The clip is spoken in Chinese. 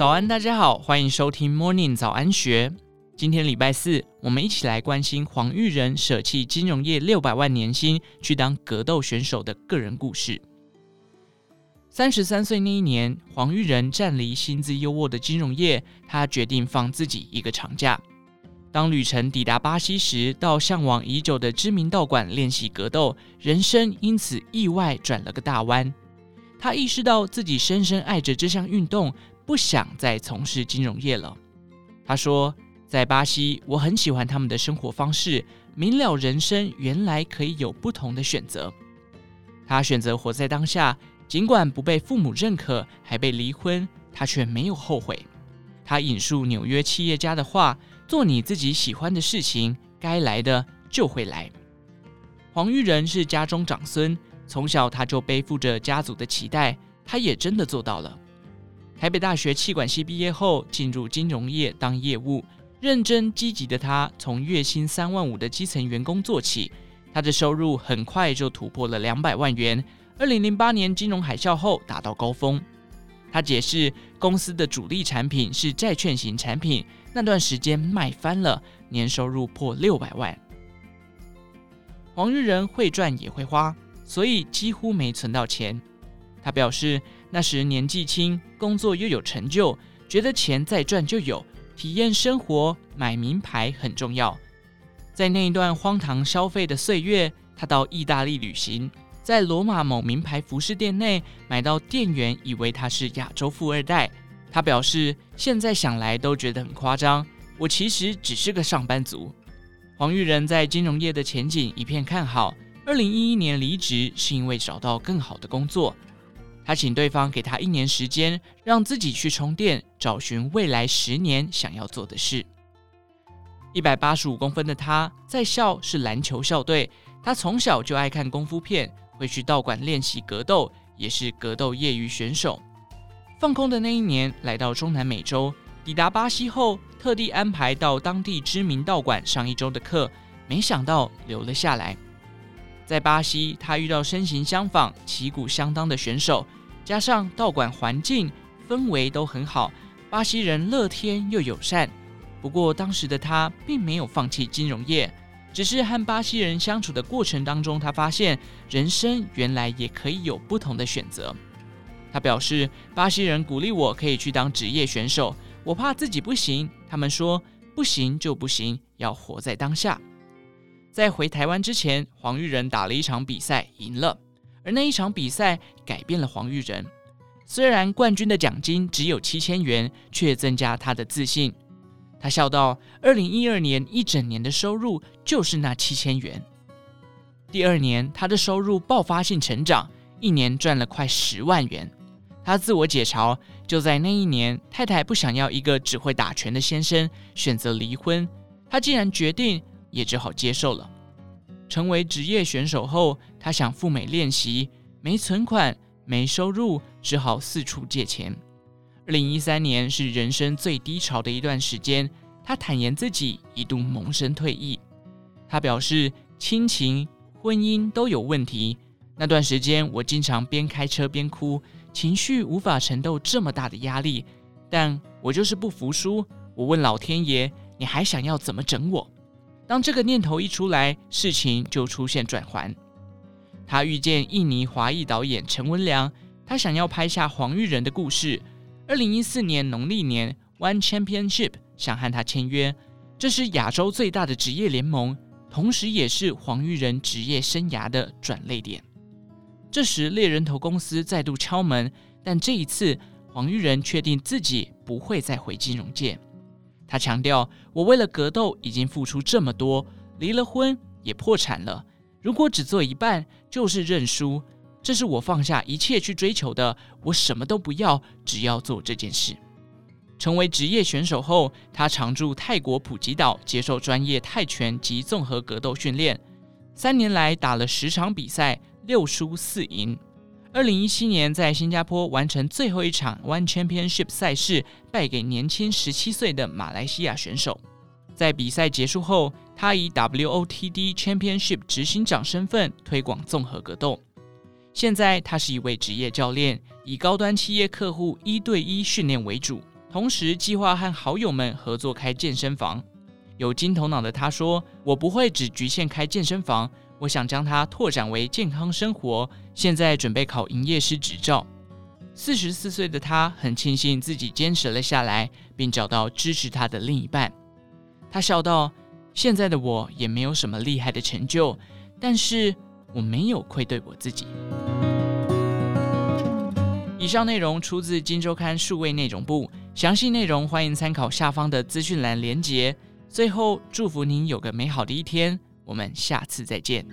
早安，大家好，欢迎收听 Morning 早安学。今天礼拜四，我们一起来关心黄玉仁舍弃金融业六百万年薪去当格斗选手的个人故事。三十三岁那一年，黄玉仁暂离薪资优渥的金融业，他决定放自己一个长假。当旅程抵达巴西时，到向往已久的知名道馆练习格斗，人生因此意外转了个大弯。他意识到自己深深爱着这项运动，不想再从事金融业了。他说：“在巴西，我很喜欢他们的生活方式，明了人生原来可以有不同的选择。”他选择活在当下，尽管不被父母认可，还被离婚，他却没有后悔。他引述纽约企业家的话：“做你自己喜欢的事情，该来的就会来。”黄玉仁是家中长孙。从小他就背负着家族的期待，他也真的做到了。台北大学气管系毕业后，进入金融业当业务，认真积极的他从月薪三万五的基层员工做起，他的收入很快就突破了两百万元。二零零八年金融海啸后达到高峰。他解释，公司的主力产品是债券型产品，那段时间卖翻了，年收入破六百万。黄日仁会赚也会花。所以几乎没存到钱。他表示，那时年纪轻，工作又有成就，觉得钱再赚就有，体验生活，买名牌很重要。在那一段荒唐消费的岁月，他到意大利旅行，在罗马某名牌服饰店内买到店员以为他是亚洲富二代。他表示，现在想来都觉得很夸张，我其实只是个上班族。黄玉仁在金融业的前景一片看好。二零一一年离职是因为找到更好的工作，他请对方给他一年时间，让自己去充电，找寻未来十年想要做的事。一百八十五公分的他，在校是篮球校队，他从小就爱看功夫片，会去道馆练习格斗，也是格斗业余选手。放空的那一年，来到中南美洲，抵达巴西后，特地安排到当地知名道馆上一周的课，没想到留了下来。在巴西，他遇到身形相仿、旗鼓相当的选手，加上道馆环境氛围都很好，巴西人乐天又友善。不过，当时的他并没有放弃金融业，只是和巴西人相处的过程当中，他发现人生原来也可以有不同的选择。他表示，巴西人鼓励我可以去当职业选手，我怕自己不行，他们说不行就不行，要活在当下。在回台湾之前，黄玉仁打了一场比赛，赢了。而那一场比赛改变了黄玉仁。虽然冠军的奖金只有七千元，却增加他的自信。他笑道：“二零一二年一整年的收入就是那七千元。”第二年，他的收入爆发性成长，一年赚了快十万元。他自我解嘲：就在那一年，太太不想要一个只会打拳的先生，选择离婚。他竟然决定。也只好接受了。成为职业选手后，他想赴美练习，没存款，没收入，只好四处借钱。二零一三年是人生最低潮的一段时间，他坦言自己一度萌生退役。他表示，亲情、婚姻都有问题。那段时间，我经常边开车边哭，情绪无法承受这么大的压力。但我就是不服输，我问老天爷：“你还想要怎么整我？”当这个念头一出来，事情就出现转圜。他遇见印尼华裔导演陈文良，他想要拍下黄玉仁的故事。二零一四年农历年，One Championship 想和他签约，这是亚洲最大的职业联盟，同时也是黄玉仁职业生涯的转捩点。这时猎人头公司再度敲门，但这一次黄玉仁确定自己不会再回金融界。他强调：“我为了格斗已经付出这么多，离了婚也破产了。如果只做一半，就是认输。这是我放下一切去追求的。我什么都不要，只要做这件事。”成为职业选手后，他常驻泰国普吉岛接受专业泰拳及综合格斗训练。三年来打了十场比赛，六输四赢。二零一七年，在新加坡完成最后一场 One Championship 赛事，败给年轻十七岁的马来西亚选手。在比赛结束后，他以 WOTD Championship 执行长身份推广综合格斗。现在，他是一位职业教练，以高端企业客户一对一训练为主。同时计划和好友们合作开健身房。有金头脑的他说：“我不会只局限开健身房，我想将它拓展为健康生活。现在准备考营业师执照。”四十四岁的他很庆幸自己坚持了下来，并找到支持他的另一半。他笑道：“现在的我也没有什么厉害的成就，但是我没有愧对我自己。”以上内容出自《金周刊》数位内容部，详细内容欢迎参考下方的资讯栏连结。最后，祝福您有个美好的一天，我们下次再见。